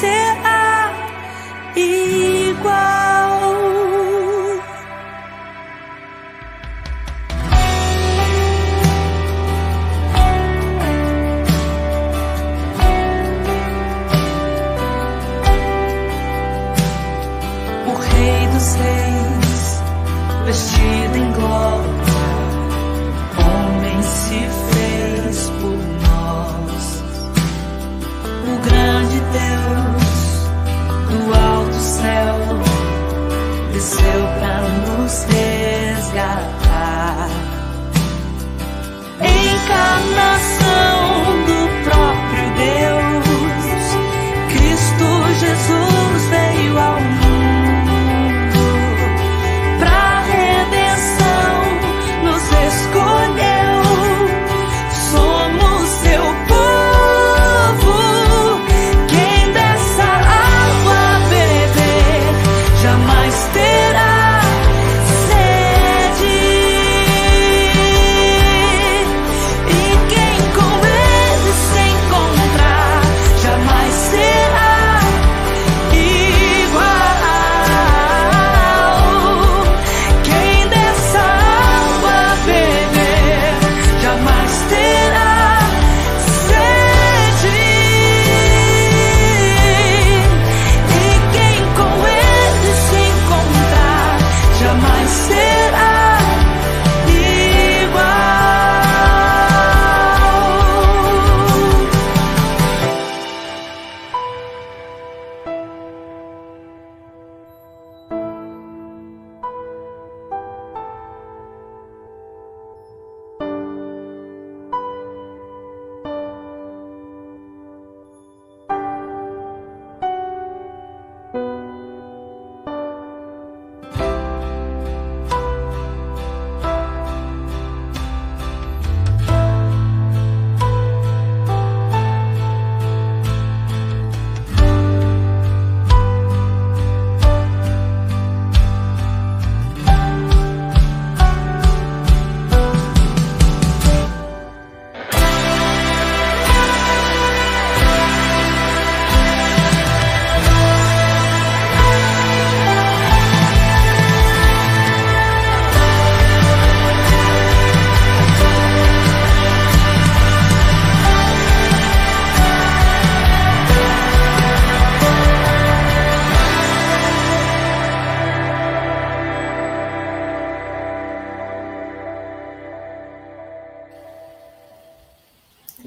será igual.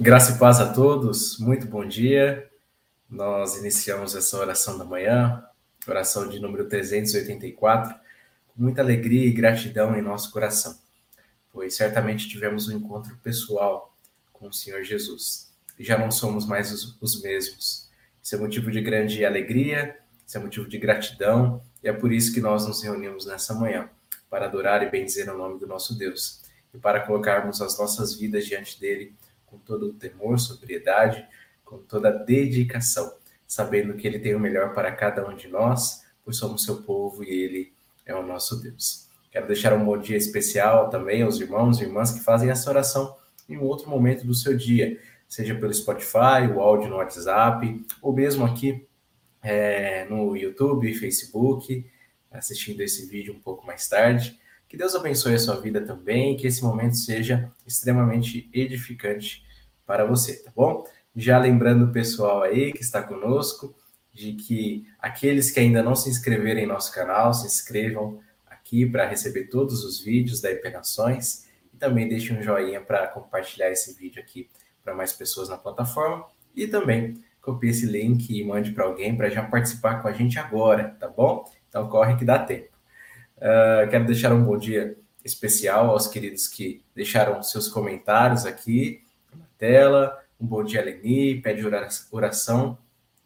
Graça e paz a todos, muito bom dia. Nós iniciamos essa oração da manhã, oração de número 384, com muita alegria e gratidão em nosso coração, pois certamente tivemos um encontro pessoal com o Senhor Jesus e já não somos mais os, os mesmos. Isso é motivo de grande alegria, isso é motivo de gratidão e é por isso que nós nos reunimos nessa manhã para adorar e bendizer o nome do nosso Deus e para colocarmos as nossas vidas diante dele com todo o temor, sobriedade, com toda a dedicação, sabendo que Ele tem o melhor para cada um de nós, pois somos seu povo e Ele é o nosso Deus. Quero deixar um bom dia especial também aos irmãos e irmãs que fazem essa oração em um outro momento do seu dia, seja pelo Spotify, o áudio no WhatsApp, ou mesmo aqui é, no YouTube, Facebook, assistindo esse vídeo um pouco mais tarde. Que Deus abençoe a sua vida também, que esse momento seja extremamente edificante para você, tá bom? Já lembrando o pessoal aí que está conosco, de que aqueles que ainda não se inscreveram em nosso canal, se inscrevam aqui para receber todos os vídeos da Hipernações e também deixe um joinha para compartilhar esse vídeo aqui para mais pessoas na plataforma e também copie esse link e mande para alguém para já participar com a gente agora, tá bom? Então corre que dá tempo. Uh, quero deixar um bom dia especial aos queridos que deixaram seus comentários aqui na tela. Um bom dia, Leni, pede oração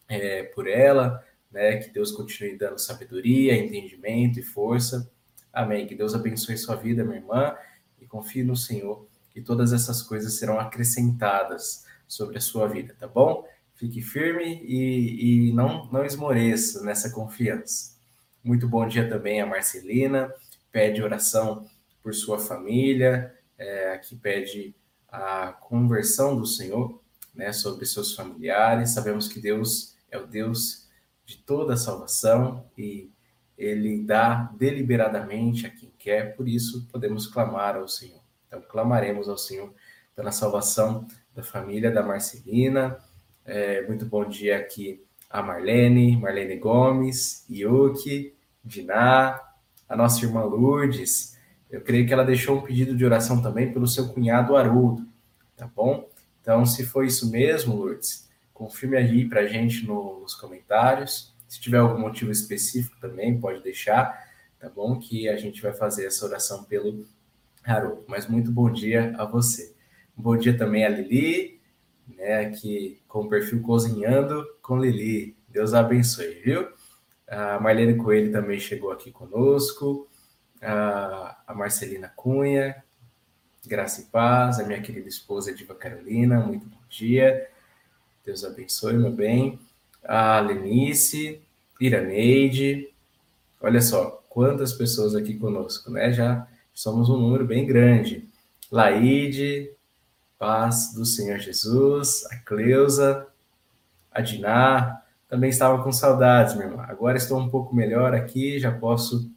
é, por ela, né? Que Deus continue dando sabedoria, entendimento e força. Amém. Que Deus abençoe sua vida, minha irmã, e confie no Senhor que todas essas coisas serão acrescentadas sobre a sua vida, tá bom? Fique firme e, e não, não esmoreça nessa confiança. Muito bom dia também a Marcelina, pede oração por sua família, é, aqui pede a conversão do Senhor, né, sobre seus familiares. Sabemos que Deus é o Deus de toda a salvação e ele dá deliberadamente a quem quer, por isso podemos clamar ao Senhor. Então, clamaremos ao Senhor pela salvação da família da Marcelina. É, muito bom dia aqui a Marlene, Marlene Gomes, Yuki, Diná, a nossa irmã Lourdes. Eu creio que ela deixou um pedido de oração também pelo seu cunhado Haroldo, tá bom? Então, se foi isso mesmo, Lourdes, confirme aí para a gente no, nos comentários. Se tiver algum motivo específico também, pode deixar, tá bom? Que a gente vai fazer essa oração pelo Haroldo. Mas muito bom dia a você. Bom dia também a Lili, né, aqui com o perfil Cozinhando com Lili. Deus abençoe, viu? A Marlene Coelho também chegou aqui conosco. A Marcelina Cunha, graça e paz. A minha querida esposa Diva Carolina, muito bom dia. Deus abençoe, meu bem. A Lenice, Iraneide. Olha só, quantas pessoas aqui conosco, né? Já somos um número bem grande. Laide, paz do Senhor Jesus, a Cleusa, a Diná, também estava com saudades, meu irmão. Agora estou um pouco melhor aqui, já posso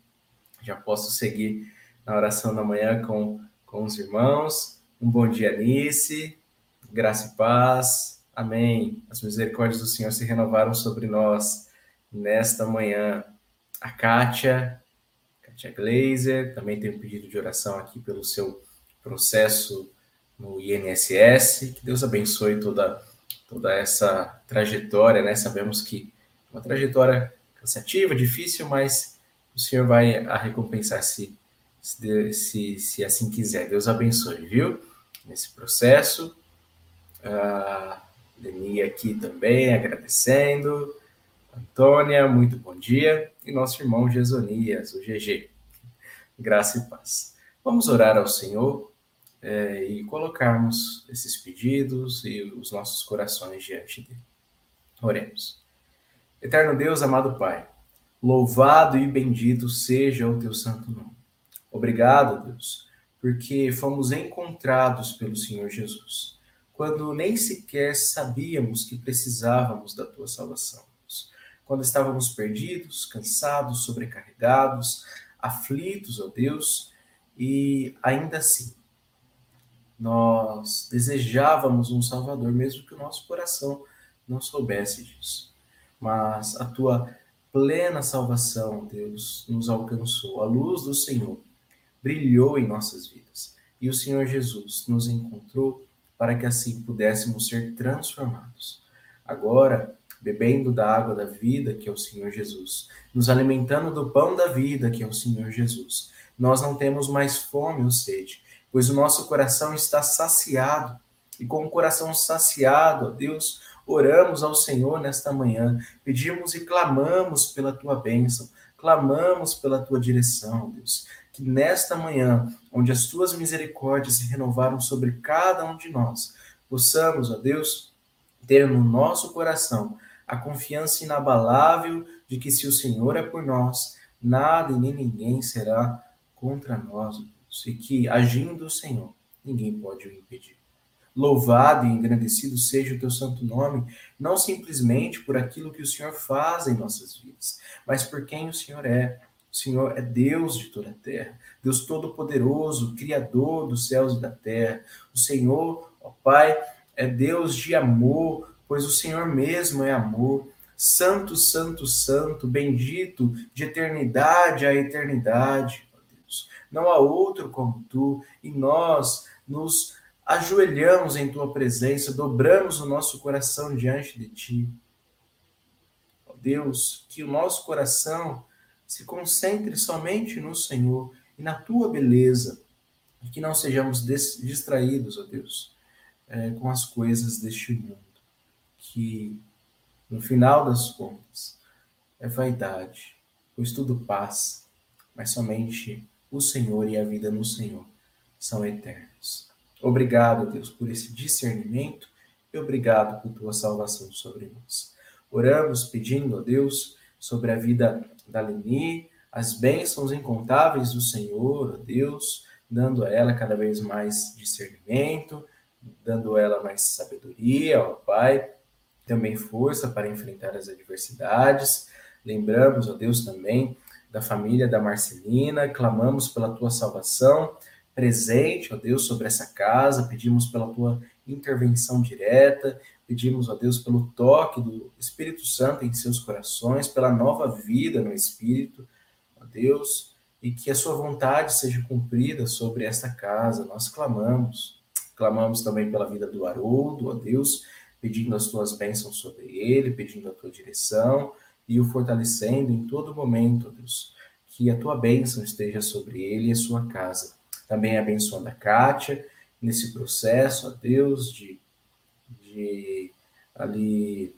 já posso seguir na oração da manhã com, com os irmãos. Um bom dia, Nice, graça e paz. Amém. As misericórdias do Senhor se renovaram sobre nós nesta manhã. A Kátia, Tia Glazer, também tem um pedido de oração aqui pelo seu processo no INSS. Que Deus abençoe toda, toda essa trajetória, né? Sabemos que é uma trajetória cansativa, difícil, mas o Senhor vai a recompensar se, se, se assim quiser. Deus abençoe, viu? Nesse processo. A Leni aqui também agradecendo. Antônia, muito bom dia. E nosso irmão Gesonias, o GG. Graça e paz. Vamos orar ao Senhor é, e colocarmos esses pedidos e os nossos corações diante dele. Oremos. Eterno Deus, amado Pai, louvado e bendito seja o teu santo nome. Obrigado, Deus, porque fomos encontrados pelo Senhor Jesus, quando nem sequer sabíamos que precisávamos da tua salvação quando estávamos perdidos, cansados, sobrecarregados, aflitos, ó Deus, e ainda assim nós desejávamos um Salvador, mesmo que o nosso coração não soubesse disso. Mas a tua plena salvação, Deus, nos alcançou. A luz do Senhor brilhou em nossas vidas. E o Senhor Jesus nos encontrou para que assim pudéssemos ser transformados. Agora, bebendo da água da vida, que é o Senhor Jesus, nos alimentando do pão da vida, que é o Senhor Jesus. Nós não temos mais fome ou sede, pois o nosso coração está saciado. E com o coração saciado, ó Deus, oramos ao Senhor nesta manhã, pedimos e clamamos pela tua bênção, clamamos pela tua direção, Deus. Que nesta manhã, onde as tuas misericórdias se renovaram sobre cada um de nós, possamos, ó Deus, ter no nosso coração a confiança inabalável de que se o Senhor é por nós, nada e nem ninguém será contra nós, e que, agindo o Senhor, ninguém pode o impedir. Louvado e engrandecido seja o teu santo nome, não simplesmente por aquilo que o Senhor faz em nossas vidas, mas por quem o Senhor é. O Senhor é Deus de toda a terra, Deus Todo-Poderoso, Criador dos céus e da terra. O Senhor, ó Pai, é Deus de amor, pois o Senhor mesmo é amor. Santo, santo, santo, bendito de eternidade a eternidade, não há outro como tu, e nós nos ajoelhamos em tua presença, dobramos o nosso coração diante de ti. Ó Deus, que o nosso coração se concentre somente no Senhor e na tua beleza, e que não sejamos distraídos, ó Deus, é, com as coisas deste mundo, que no final das contas é vaidade, pois tudo passa, mas somente o Senhor e a vida no Senhor são eternos. Obrigado, Deus, por esse discernimento e obrigado por tua salvação sobre nós. Oramos pedindo a Deus sobre a vida da Leni, as bênçãos incontáveis do Senhor, ó Deus, dando a ela cada vez mais discernimento, dando a ela mais sabedoria, ó Pai, também força para enfrentar as adversidades. Lembramos, ó Deus, também da família da Marcelina, clamamos pela tua salvação presente, ó Deus, sobre essa casa, pedimos pela tua intervenção direta, pedimos, ó Deus, pelo toque do Espírito Santo em seus corações, pela nova vida no Espírito, ó Deus, e que a sua vontade seja cumprida sobre esta casa. Nós clamamos, clamamos também pela vida do Haroldo, ó Deus, pedindo as tuas bênçãos sobre ele, pedindo a tua direção e o fortalecendo em todo momento, Deus. Que a tua bênção esteja sobre ele e a sua casa. Também abençoando a Kátia nesse processo, ó Deus, de, de ali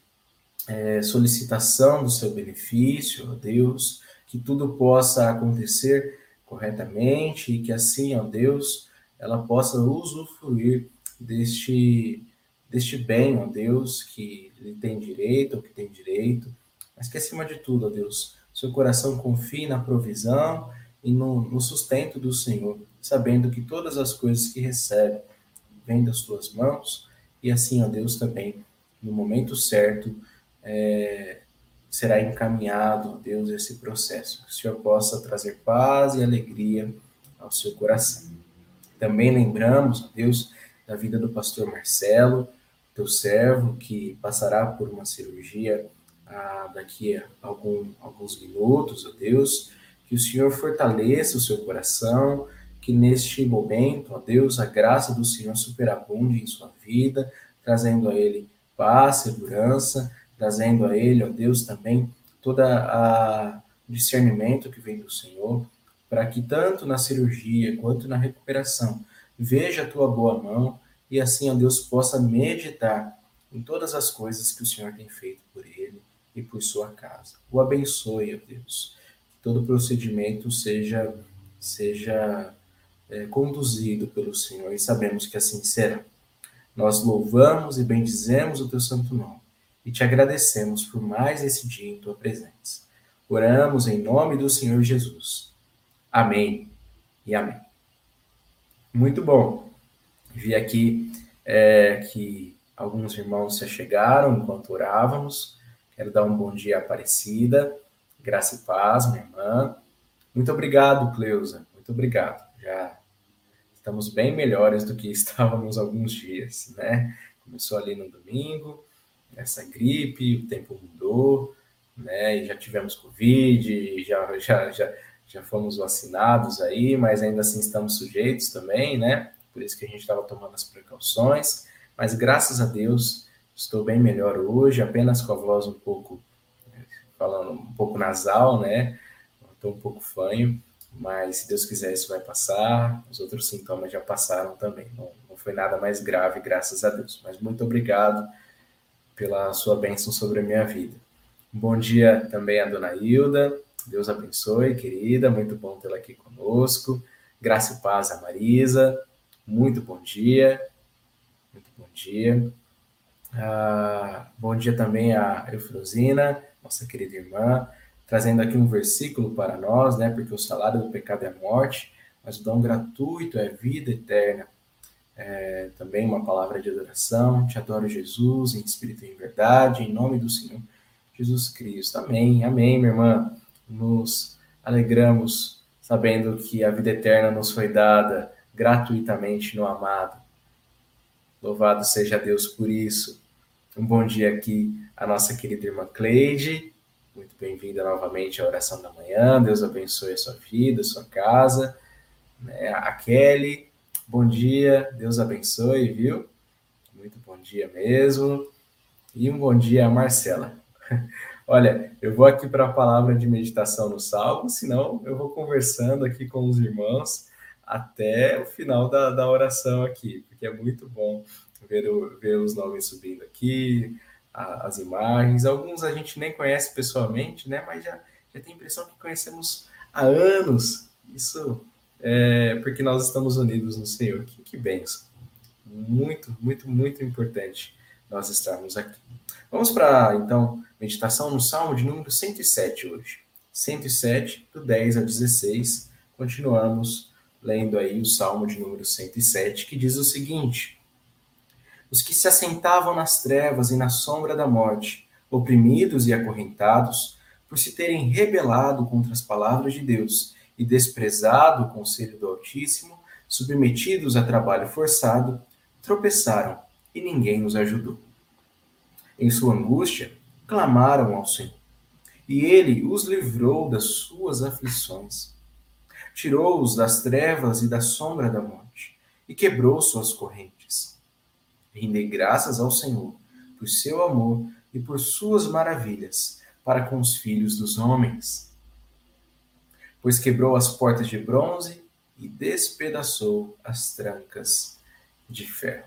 é, solicitação do seu benefício, ó Deus, que tudo possa acontecer corretamente e que assim, ó Deus, ela possa usufruir deste deste bem, ó Deus, que lhe tem direito, ou que tem direito, mas que acima de tudo, ó Deus, seu coração confie na provisão e no, no sustento do Senhor, sabendo que todas as coisas que recebe vêm das tuas mãos, e assim, ó Deus, também, no momento certo, é, será encaminhado, ó Deus, esse processo, que o Senhor possa trazer paz e alegria ao seu coração. Também lembramos, ó Deus, da vida do pastor Marcelo, teu servo, que passará por uma cirurgia ah, daqui a algum, alguns minutos, ó Deus, que o Senhor fortaleça o seu coração, que neste momento, ó Deus, a graça do Senhor superabunde em sua vida, trazendo a ele paz, segurança, trazendo a ele, ó Deus, também toda a discernimento que vem do Senhor, para que tanto na cirurgia quanto na recuperação veja a tua boa mão e assim, ó Deus, possa meditar em todas as coisas que o Senhor tem feito por ele e por sua casa. O abençoe, ó Deus. Que todo procedimento seja, seja é, conduzido pelo Senhor e sabemos que assim será. Nós louvamos e bendizemos o teu santo nome e te agradecemos por mais esse dia em tua presença. Oramos em nome do Senhor Jesus. Amém e amém. Muito bom. Vi aqui é, que alguns irmãos se chegaram enquanto orávamos. Quero dar um bom dia Aparecida. Graça e paz, minha irmã. Muito obrigado, Cleusa. Muito obrigado. Já estamos bem melhores do que estávamos alguns dias, né? Começou ali no domingo, essa gripe, o tempo mudou, né? E já tivemos Covid, já, já, já, já fomos vacinados aí, mas ainda assim estamos sujeitos também, né? por isso que a gente estava tomando as precauções, mas graças a Deus estou bem melhor hoje, apenas com a voz um pouco, falando um pouco nasal, né? Estou um pouco fanho, mas se Deus quiser isso vai passar, os outros sintomas já passaram também, não, não foi nada mais grave, graças a Deus. Mas muito obrigado pela sua bênção sobre a minha vida. Bom dia também à dona Hilda, Deus abençoe, querida, muito bom tê-la aqui conosco. Graça e paz a Marisa, muito bom dia. Muito bom dia. Ah, bom dia também a Eufrosina, nossa querida irmã, trazendo aqui um versículo para nós, né? Porque o salário do pecado é morte, mas o dom gratuito é vida eterna. É, também uma palavra de adoração. Te adoro, Jesus, em espírito e em verdade, em nome do Senhor Jesus Cristo. Amém, amém, minha irmã. Nos alegramos sabendo que a vida eterna nos foi dada gratuitamente no amado. Louvado seja Deus por isso. Um bom dia aqui a nossa querida irmã Cleide. Muito bem-vinda novamente à oração da manhã. Deus abençoe a sua vida, a sua casa. Né? A Kelly, bom dia, Deus abençoe, viu? Muito bom dia mesmo. E um bom dia a Marcela. Olha, eu vou aqui para a palavra de meditação no Salmo, senão eu vou conversando aqui com os irmãos até o final da, da oração aqui, porque é muito bom ver, o, ver os nomes subindo aqui, a, as imagens. Alguns a gente nem conhece pessoalmente, né? Mas já, já tem a impressão que conhecemos há anos. Isso é porque nós estamos unidos no Senhor. Que, que benção. Muito, muito, muito importante nós estarmos aqui. Vamos para, então, meditação no Salmo de número 107 hoje. 107, do 10 a 16. Continuamos lendo aí o Salmo de número 107, que diz o seguinte: Os que se assentavam nas trevas e na sombra da morte, oprimidos e acorrentados, por se terem rebelado contra as palavras de Deus e desprezado o conselho do Altíssimo, submetidos a trabalho forçado, tropeçaram e ninguém os ajudou. Em sua angústia, clamaram ao Senhor, e ele os livrou das suas aflições. Tirou-os das trevas e da sombra da morte, e quebrou suas correntes. Rendei graças ao Senhor por seu amor e por suas maravilhas para com os filhos dos homens. Pois quebrou as portas de bronze e despedaçou as trancas de ferro.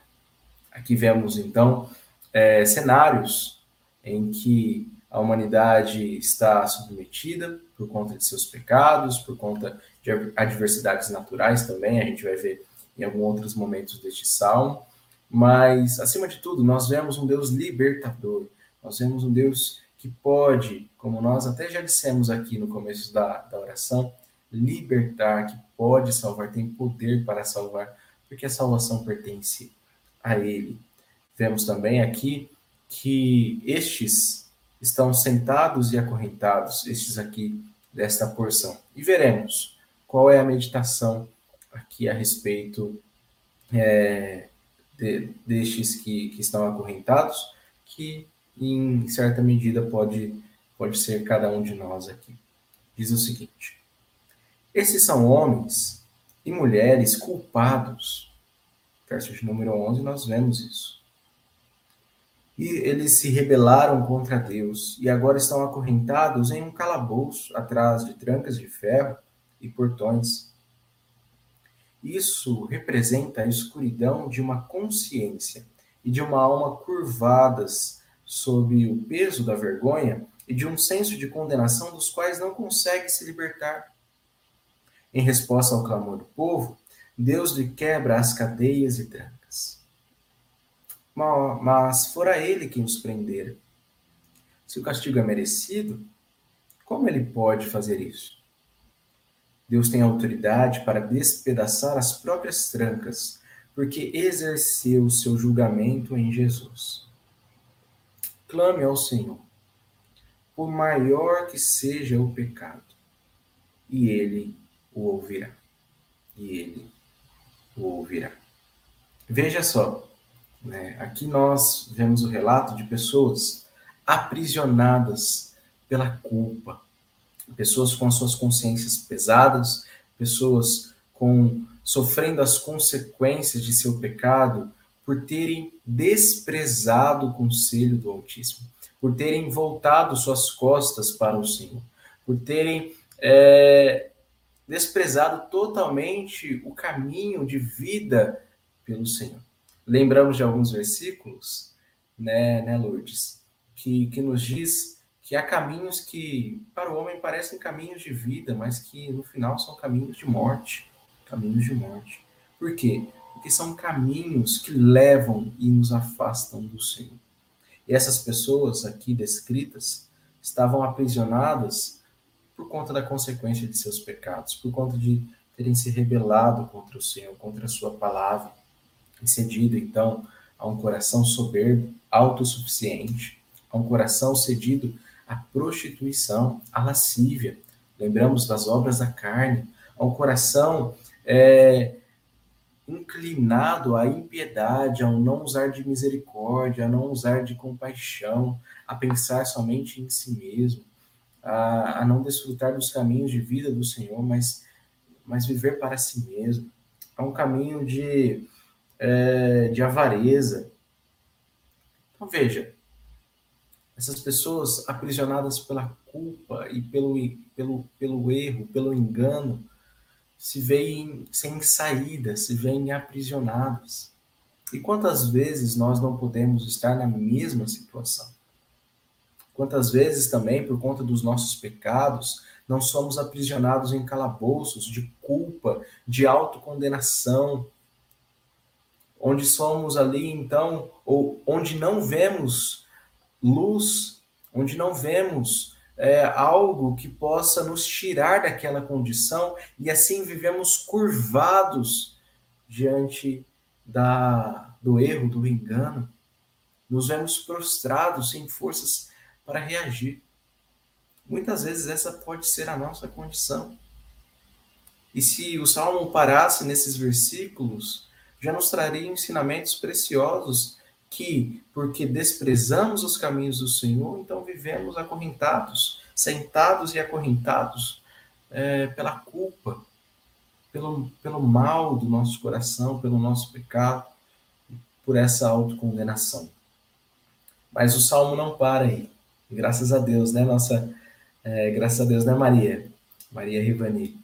Aqui vemos então é, cenários em que a humanidade está submetida por conta de seus pecados, por conta de adversidades naturais também, a gente vai ver em alguns outros momentos deste salmo, mas acima de tudo, nós vemos um Deus libertador, nós vemos um Deus que pode, como nós até já dissemos aqui no começo da, da oração, libertar, que pode salvar, tem poder para salvar, porque a salvação pertence a Ele. Vemos também aqui que estes estão sentados e acorrentados, estes aqui desta porção. E veremos qual é a meditação aqui a respeito é, de, destes que, que estão acorrentados, que em certa medida pode, pode ser cada um de nós aqui. Diz o seguinte: Esses são homens e mulheres culpados. Verso de número 11, nós vemos isso e eles se rebelaram contra Deus e agora estão acorrentados em um calabouço atrás de trancas de ferro e portões. Isso representa a escuridão de uma consciência e de uma alma curvadas sob o peso da vergonha e de um senso de condenação dos quais não consegue se libertar. Em resposta ao clamor do povo, Deus lhe quebra as cadeias e trancas mas fora ele quem os prendera. Se o castigo é merecido, como ele pode fazer isso? Deus tem autoridade para despedaçar as próprias trancas, porque exerceu o seu julgamento em Jesus. Clame ao Senhor, por maior que seja o pecado, e ele o ouvirá. E ele o ouvirá. Veja só, né? Aqui nós vemos o relato de pessoas aprisionadas pela culpa, pessoas com as suas consciências pesadas, pessoas com sofrendo as consequências de seu pecado por terem desprezado o conselho do Altíssimo, por terem voltado suas costas para o Senhor, por terem é, desprezado totalmente o caminho de vida pelo Senhor. Lembramos de alguns versículos, né, né Lourdes, que, que nos diz que há caminhos que para o homem parecem caminhos de vida, mas que no final são caminhos de morte. Caminhos de morte. Por quê? Porque são caminhos que levam e nos afastam do Senhor. E essas pessoas aqui descritas estavam aprisionadas por conta da consequência de seus pecados, por conta de terem se rebelado contra o Senhor, contra a sua palavra e cedido, então, a um coração soberbo, autossuficiente, a um coração cedido à prostituição, à lascívia. Lembramos das obras da carne, a um coração é, inclinado à impiedade, a não usar de misericórdia, a não usar de compaixão, a pensar somente em si mesmo, a, a não desfrutar dos caminhos de vida do Senhor, mas mas viver para si mesmo. É um caminho de, é, de avareza. Então, veja, essas pessoas aprisionadas pela culpa e pelo, pelo, pelo erro, pelo engano, se veem sem saída, se veem aprisionadas. E quantas vezes nós não podemos estar na mesma situação? Quantas vezes também, por conta dos nossos pecados, não somos aprisionados em calabouços de culpa, de autocondenação, onde somos ali, então, ou onde não vemos luz, onde não vemos é, algo que possa nos tirar daquela condição e assim vivemos curvados diante da, do erro, do engano. Nos vemos prostrados, sem forças para reagir. Muitas vezes essa pode ser a nossa condição. E se o Salmo parasse nesses versículos, já nos traria ensinamentos preciosos que, porque desprezamos os caminhos do Senhor, então vivemos acorrentados, sentados e acorrentados é, pela culpa, pelo, pelo mal do nosso coração, pelo nosso pecado, por essa autocondenação. Mas o salmo não para aí. Graças a Deus, né, nossa, é, graças a Deus, né, Maria, Maria Rivani.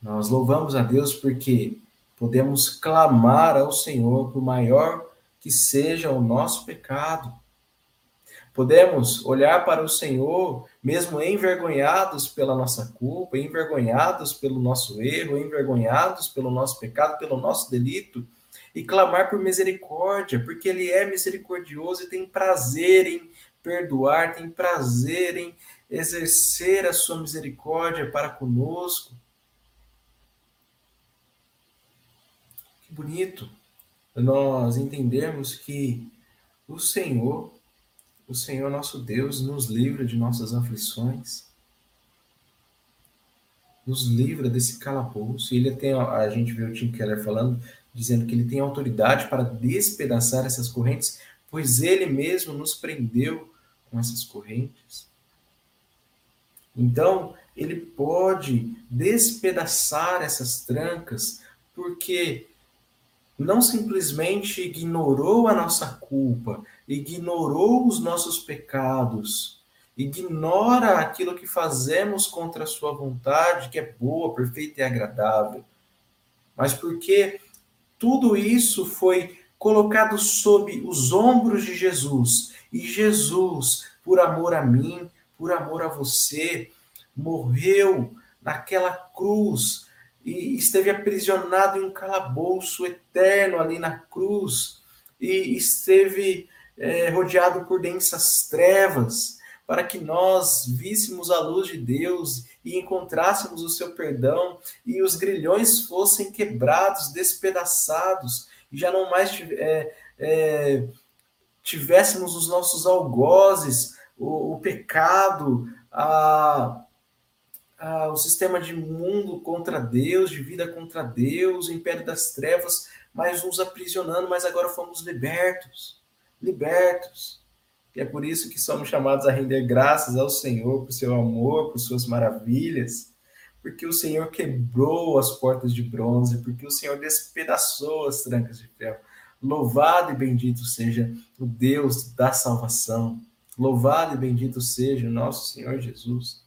Nós louvamos a Deus porque podemos clamar ao Senhor por maior que seja o nosso pecado. Podemos olhar para o Senhor, mesmo envergonhados pela nossa culpa, envergonhados pelo nosso erro, envergonhados pelo nosso pecado, pelo nosso delito, e clamar por misericórdia, porque Ele é misericordioso e tem prazer em perdoar, tem prazer em exercer a sua misericórdia para conosco. Que bonito! Nós entendermos que o Senhor, o Senhor nosso Deus, nos livra de nossas aflições, nos livra desse calabouço. E ele tem, a gente vê o Tim Keller falando, dizendo que ele tem autoridade para despedaçar essas correntes, pois ele mesmo nos prendeu com essas correntes. Então, ele pode despedaçar essas trancas, porque não simplesmente ignorou a nossa culpa, ignorou os nossos pecados, ignora aquilo que fazemos contra a sua vontade, que é boa, perfeita e agradável, mas porque tudo isso foi colocado sob os ombros de Jesus, e Jesus, por amor a mim, por amor a você, morreu naquela cruz e esteve aprisionado em um calabouço eterno ali na cruz. E esteve é, rodeado por densas trevas para que nós víssemos a luz de Deus e encontrássemos o seu perdão e os grilhões fossem quebrados, despedaçados e já não mais é, é, tivéssemos os nossos algozes, o, o pecado, a ah, o sistema de mundo contra Deus, de vida contra Deus, o império das trevas, mas nos aprisionando, mas agora fomos libertos, libertos. E é por isso que somos chamados a render graças ao Senhor por seu amor, por suas maravilhas, porque o Senhor quebrou as portas de bronze, porque o Senhor despedaçou as trancas de ferro. Louvado e bendito seja o Deus da salvação. Louvado e bendito seja o nosso Senhor Jesus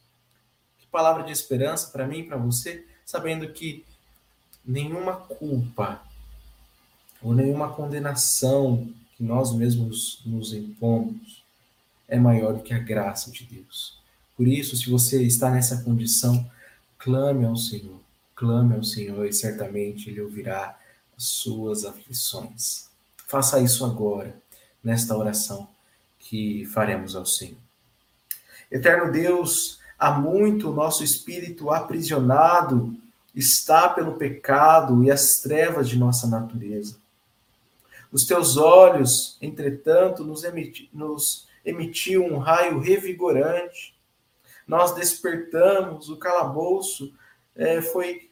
palavra de esperança para mim para você, sabendo que nenhuma culpa ou nenhuma condenação que nós mesmos nos impomos é maior do que a graça de Deus. Por isso, se você está nessa condição, clame ao Senhor, clame ao Senhor e certamente Ele ouvirá as suas aflições. Faça isso agora, nesta oração que faremos ao Senhor. Eterno Deus, Há muito o nosso espírito aprisionado está pelo pecado e as trevas de nossa natureza. Os teus olhos, entretanto, nos, emiti, nos emitiu um raio revigorante. Nós despertamos, o calabouço é, foi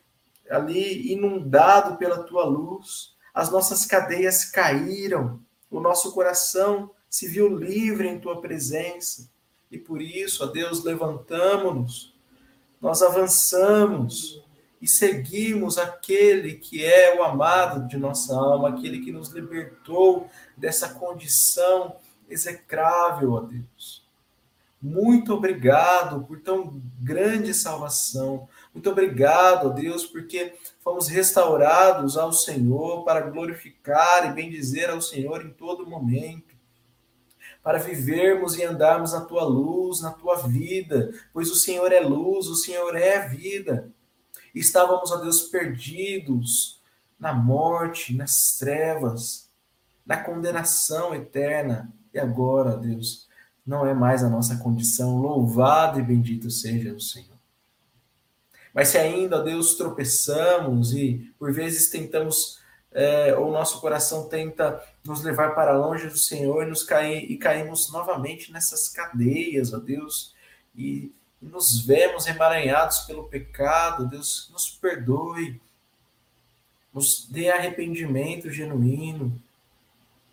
ali inundado pela tua luz, as nossas cadeias caíram, o nosso coração se viu livre em tua presença. E por isso, ó Deus, levantamos-nos, nós avançamos e seguimos aquele que é o amado de nossa alma, aquele que nos libertou dessa condição execrável, ó Deus. Muito obrigado por tão grande salvação. Muito obrigado, ó Deus, porque fomos restaurados ao Senhor para glorificar e bendizer ao Senhor em todo momento para vivermos e andarmos na tua luz, na tua vida, pois o Senhor é luz, o Senhor é vida. Estávamos, ó Deus, perdidos na morte, nas trevas, na condenação eterna. E agora, Deus, não é mais a nossa condição. Louvado e bendito seja o Senhor. Mas se ainda, ó Deus, tropeçamos e por vezes tentamos é, o nosso coração tenta nos levar para longe do Senhor e, nos cair, e caímos novamente nessas cadeias, ó Deus, e, e nos vemos emaranhados pelo pecado, Deus, nos perdoe, nos dê arrependimento genuíno.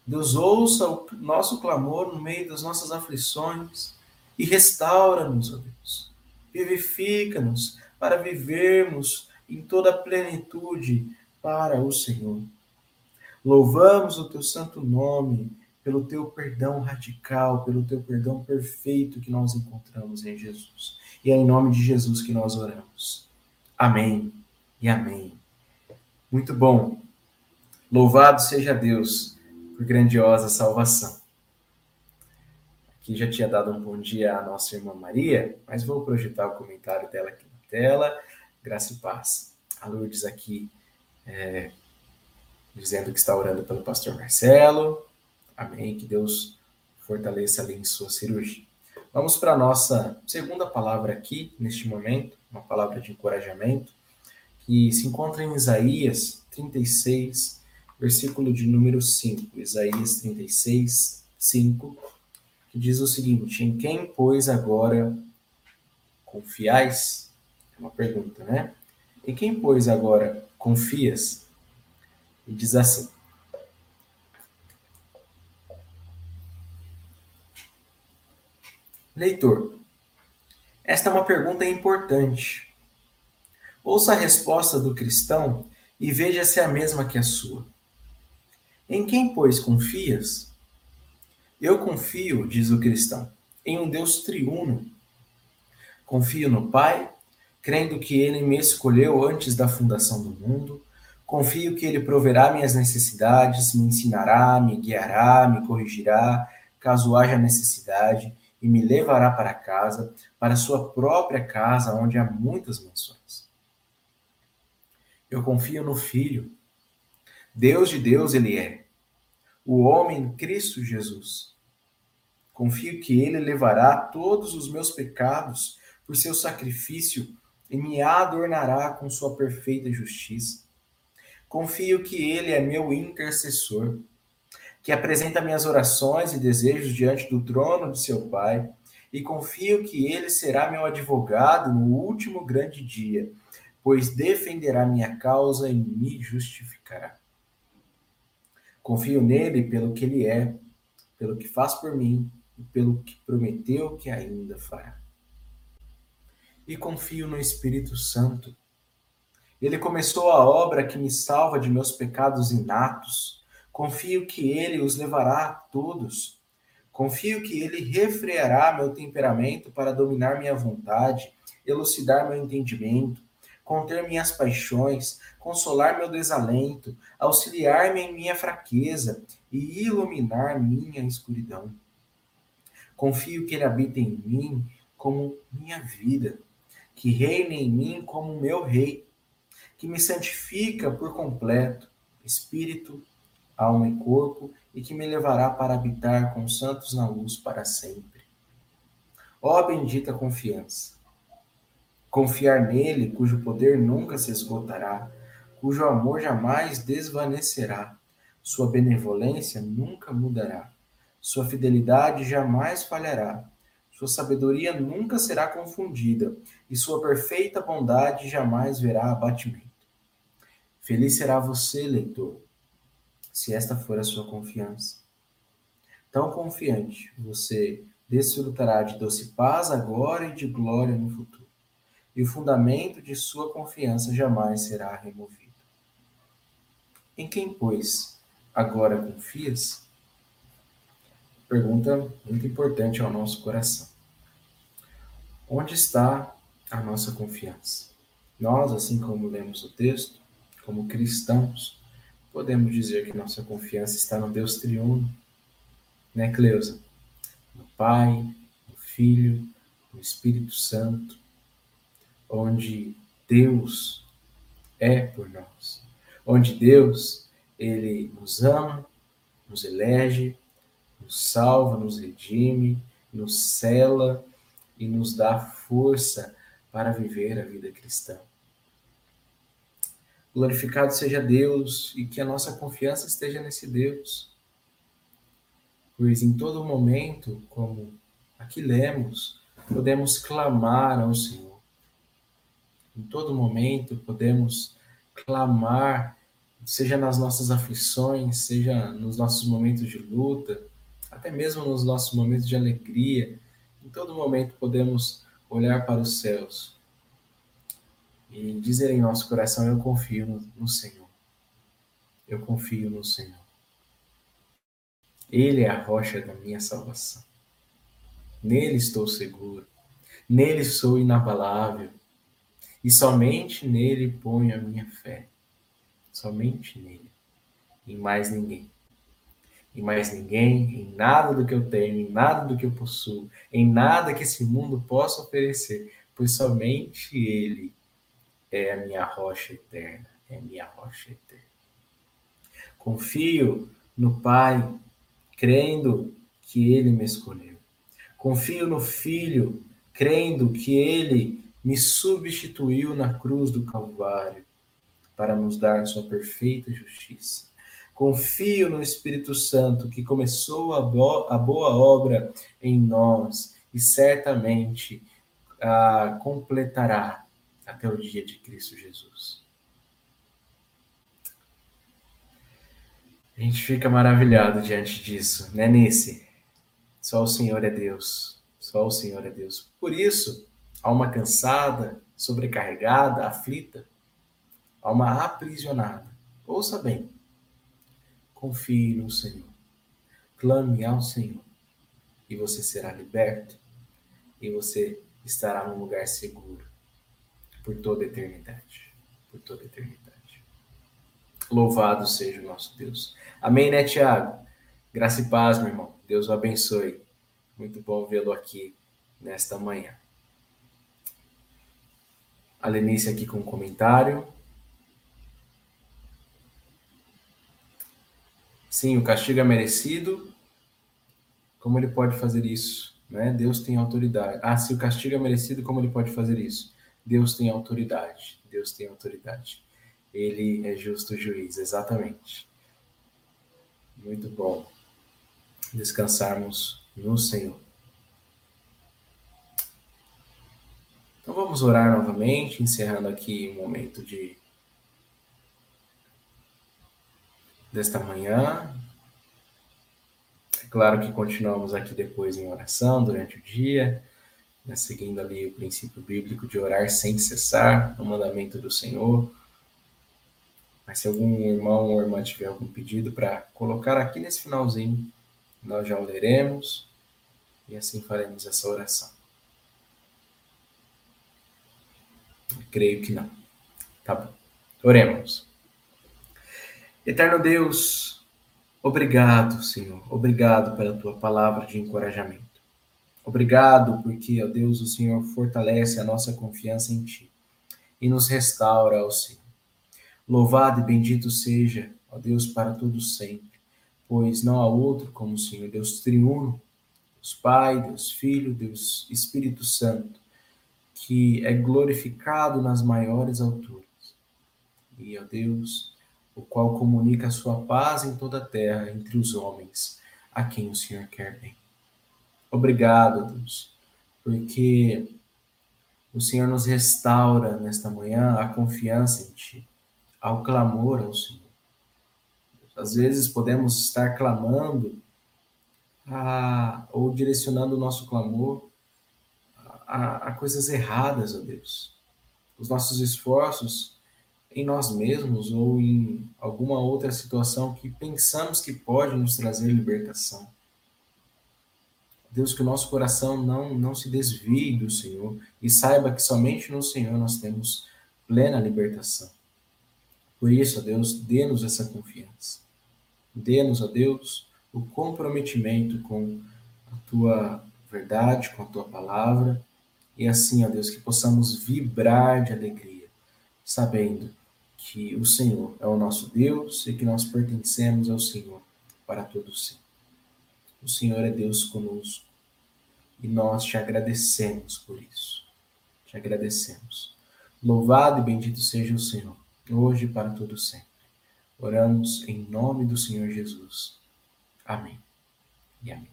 Deus, ouça o nosso clamor no meio das nossas aflições e restaura-nos, ó Deus. Vivifica-nos para vivermos em toda a plenitude para o Senhor. Louvamos o teu santo nome pelo teu perdão radical, pelo teu perdão perfeito que nós encontramos em Jesus. E é em nome de Jesus que nós oramos. Amém e amém. Muito bom. Louvado seja Deus por grandiosa salvação. Aqui já tinha dado um bom dia à nossa irmã Maria, mas vou projetar o comentário dela aqui na tela. Graça e paz. A Lourdes aqui é, dizendo que está orando pelo pastor Marcelo. Amém. Que Deus fortaleça ali em sua cirurgia. Vamos para a nossa segunda palavra aqui, neste momento, uma palavra de encorajamento, que se encontra em Isaías 36, versículo de número 5. Isaías 36, 5, que diz o seguinte: Em quem, pois, agora confiais? É uma pergunta, né? Em quem, pois, agora confias? E diz assim: Leitor, esta é uma pergunta importante. Ouça a resposta do cristão e veja se é a mesma que a sua. Em quem, pois, confias? Eu confio, diz o cristão, em um Deus triuno. Confio no Pai, crendo que ele me escolheu antes da fundação do mundo. Confio que ele proverá minhas necessidades, me ensinará, me guiará, me corrigirá, caso haja necessidade, e me levará para casa, para sua própria casa, onde há muitas mansões. Eu confio no Filho. Deus de Deus ele é. O homem Cristo Jesus. Confio que ele levará todos os meus pecados por seu sacrifício e me adornará com sua perfeita justiça. Confio que ele é meu intercessor, que apresenta minhas orações e desejos diante do trono de seu Pai, e confio que ele será meu advogado no último grande dia, pois defenderá minha causa e me justificará. Confio nele pelo que ele é, pelo que faz por mim e pelo que prometeu que ainda fará e confio no Espírito Santo. Ele começou a obra que me salva de meus pecados inatos. Confio que ele os levará a todos. Confio que ele refreará meu temperamento para dominar minha vontade, elucidar meu entendimento, conter minhas paixões, consolar meu desalento, auxiliar-me em minha fraqueza e iluminar minha escuridão. Confio que ele habita em mim como minha vida que reine em mim como meu rei, que me santifica por completo, espírito, alma e corpo, e que me levará para habitar com os santos na luz para sempre. Ó bendita confiança! Confiar nele, cujo poder nunca se esgotará, cujo amor jamais desvanecerá, sua benevolência nunca mudará, sua fidelidade jamais falhará sua sabedoria nunca será confundida, e sua perfeita bondade jamais verá abatimento. Feliz será você, leitor, se esta for a sua confiança. Tão confiante, você desfrutará de doce paz agora e de glória no futuro. e o fundamento de sua confiança jamais será removido. Em quem, pois, agora confias? Pergunta muito importante ao nosso coração. Onde está a nossa confiança? Nós, assim como lemos o texto, como cristãos, podemos dizer que nossa confiança está no Deus triuno, né, Cleusa? No Pai, no Filho, no Espírito Santo, onde Deus é por nós, onde Deus, ele nos ama, nos elege, nos salva, nos redime, nos cela e nos dá força para viver a vida cristã. Glorificado seja Deus e que a nossa confiança esteja nesse Deus. Pois em todo momento, como aqui lemos, podemos clamar ao Senhor. Em todo momento podemos clamar, seja nas nossas aflições, seja nos nossos momentos de luta, até mesmo nos nossos momentos de alegria. Em todo momento podemos olhar para os céus e dizer em nosso coração: Eu confio no, no Senhor. Eu confio no Senhor. Ele é a rocha da minha salvação. Nele estou seguro. Nele sou inabalável. E somente nele ponho a minha fé. Somente nele. Em mais ninguém. Em mais ninguém, em nada do que eu tenho, em nada do que eu possuo, em nada que esse mundo possa oferecer, pois somente Ele é a minha rocha eterna, é a minha rocha eterna. Confio no Pai, crendo que Ele me escolheu. Confio no Filho, crendo que Ele me substituiu na cruz do Calvário para nos dar sua perfeita justiça. Confio no Espírito Santo que começou a, bo a boa obra em nós e certamente a completará até o dia de Cristo Jesus. A gente fica maravilhado diante disso, né, Nesse? Só o Senhor é Deus. Só o Senhor é Deus. Por isso, alma cansada, sobrecarregada, aflita, alma aprisionada. Ouça bem. Confie no Senhor. Clame ao Senhor. E você será liberto. E você estará num lugar seguro por toda a eternidade. Por toda a eternidade. Louvado seja o nosso Deus. Amém, né, Tiago? Graça e paz, meu irmão. Deus o abençoe. Muito bom vê-lo aqui nesta manhã. A Lenice aqui com um comentário. Sim, o castigo é merecido. Como ele pode fazer isso? Né? Deus tem autoridade. Ah, se o castigo é merecido, como ele pode fazer isso? Deus tem autoridade. Deus tem autoridade. Ele é justo juiz, exatamente. Muito bom descansarmos no Senhor. Então vamos orar novamente, encerrando aqui o momento de desta manhã. É claro que continuamos aqui depois em oração durante o dia né, seguindo ali o princípio bíblico de orar sem cessar, o mandamento do Senhor. Mas se algum irmão ou irmã tiver algum pedido para colocar aqui nesse finalzinho, nós já o leremos e assim faremos essa oração. Eu creio que não. Tá bom. Oremos. Eterno Deus, obrigado, Senhor. Obrigado pela tua palavra de encorajamento. Obrigado, porque, ó Deus, o Senhor fortalece a nossa confiança em Ti e nos restaura, ó Senhor. Louvado e bendito seja, ó Deus, para todos sempre, pois não há outro como o Senhor, Deus triuno, Deus Pai, Deus Filho, Deus Espírito Santo, que é glorificado nas maiores alturas. E, ó Deus, o qual comunica a sua paz em toda a terra entre os homens, a quem o Senhor quer bem. Obrigado, Deus, porque o Senhor nos restaura nesta manhã a confiança em Ti, ao clamor ao Senhor. Às vezes podemos estar clamando a, ou direcionando o nosso clamor a, a coisas erradas, ó Deus. os nossos esforços em nós mesmos ou em alguma outra situação que pensamos que pode nos trazer libertação. Deus, que o nosso coração não, não se desvie do Senhor e saiba que somente no Senhor nós temos plena libertação. Por isso, Deus, dê-nos essa confiança. Dê-nos, ó Deus, o comprometimento com a tua verdade, com a tua palavra, e assim, ó Deus, que possamos vibrar de alegria, sabendo que o Senhor é o nosso Deus e que nós pertencemos ao Senhor para todo sempre. O Senhor é Deus conosco e nós te agradecemos por isso. Te agradecemos. Louvado e bendito seja o Senhor, hoje e para todo sempre. Oramos em nome do Senhor Jesus. Amém. E amém.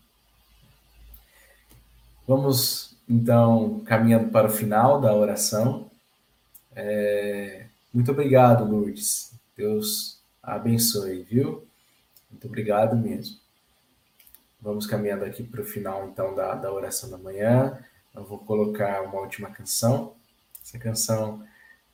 Vamos então caminhando para o final da oração. É... Muito obrigado, Lourdes. Deus abençoe, viu? Muito obrigado mesmo. Vamos caminhando aqui para o final, então, da, da oração da manhã. Eu vou colocar uma última canção. Essa canção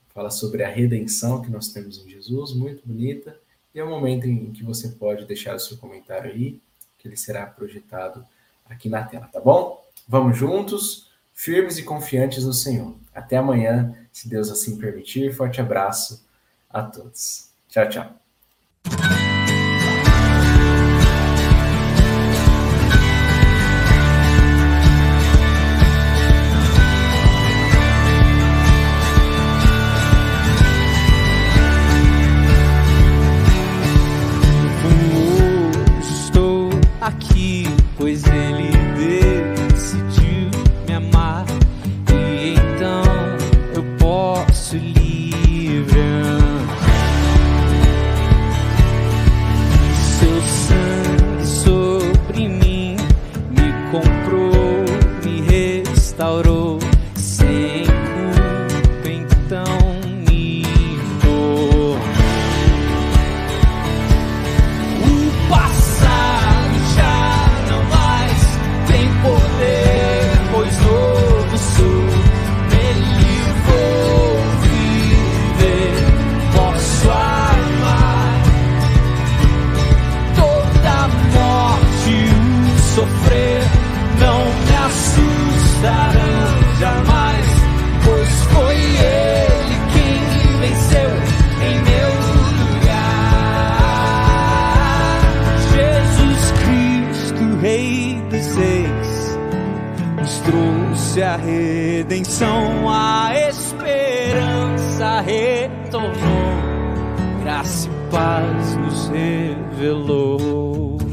fala sobre a redenção que nós temos em Jesus, muito bonita. E é o momento em que você pode deixar o seu comentário aí, que ele será projetado aqui na tela, tá bom? Vamos juntos, firmes e confiantes no Senhor. Até amanhã, se Deus assim permitir. Forte abraço a todos. Tchau, tchau. Retornou, graça e paz nos revelou.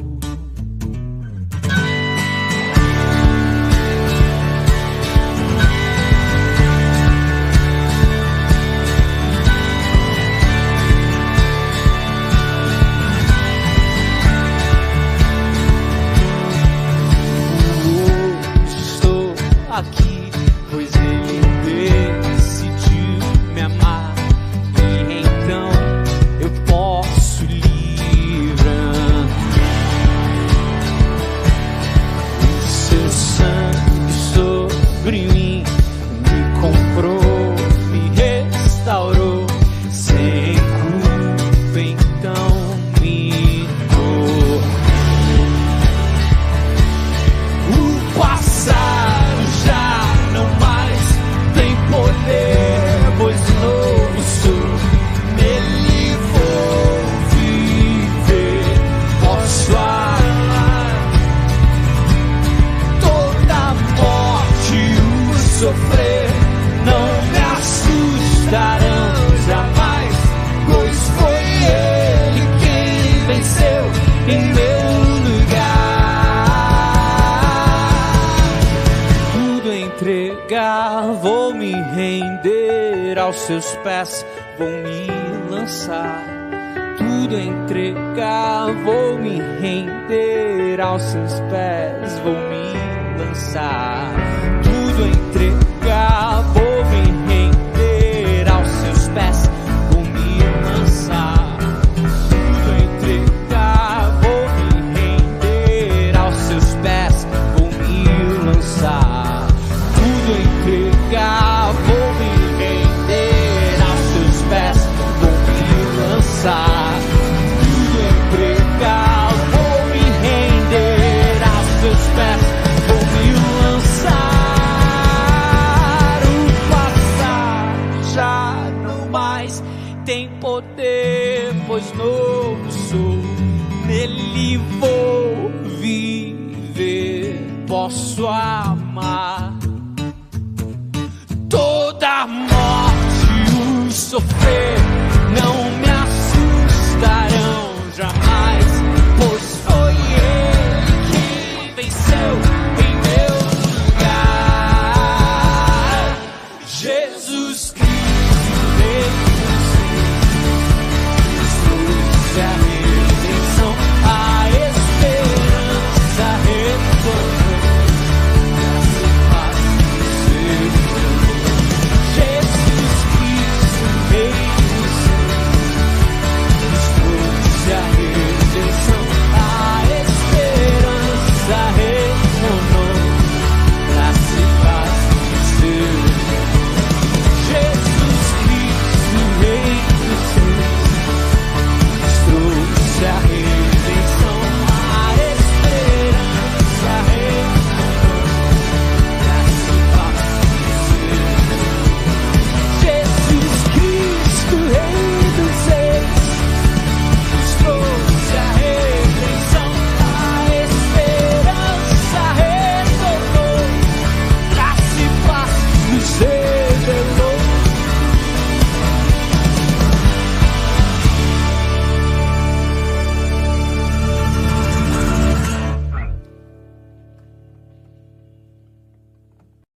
Aos seus pés vou me lançar. Tudo entregar, vou me render aos seus pés, vou me lançar. Tudo entregar, morte,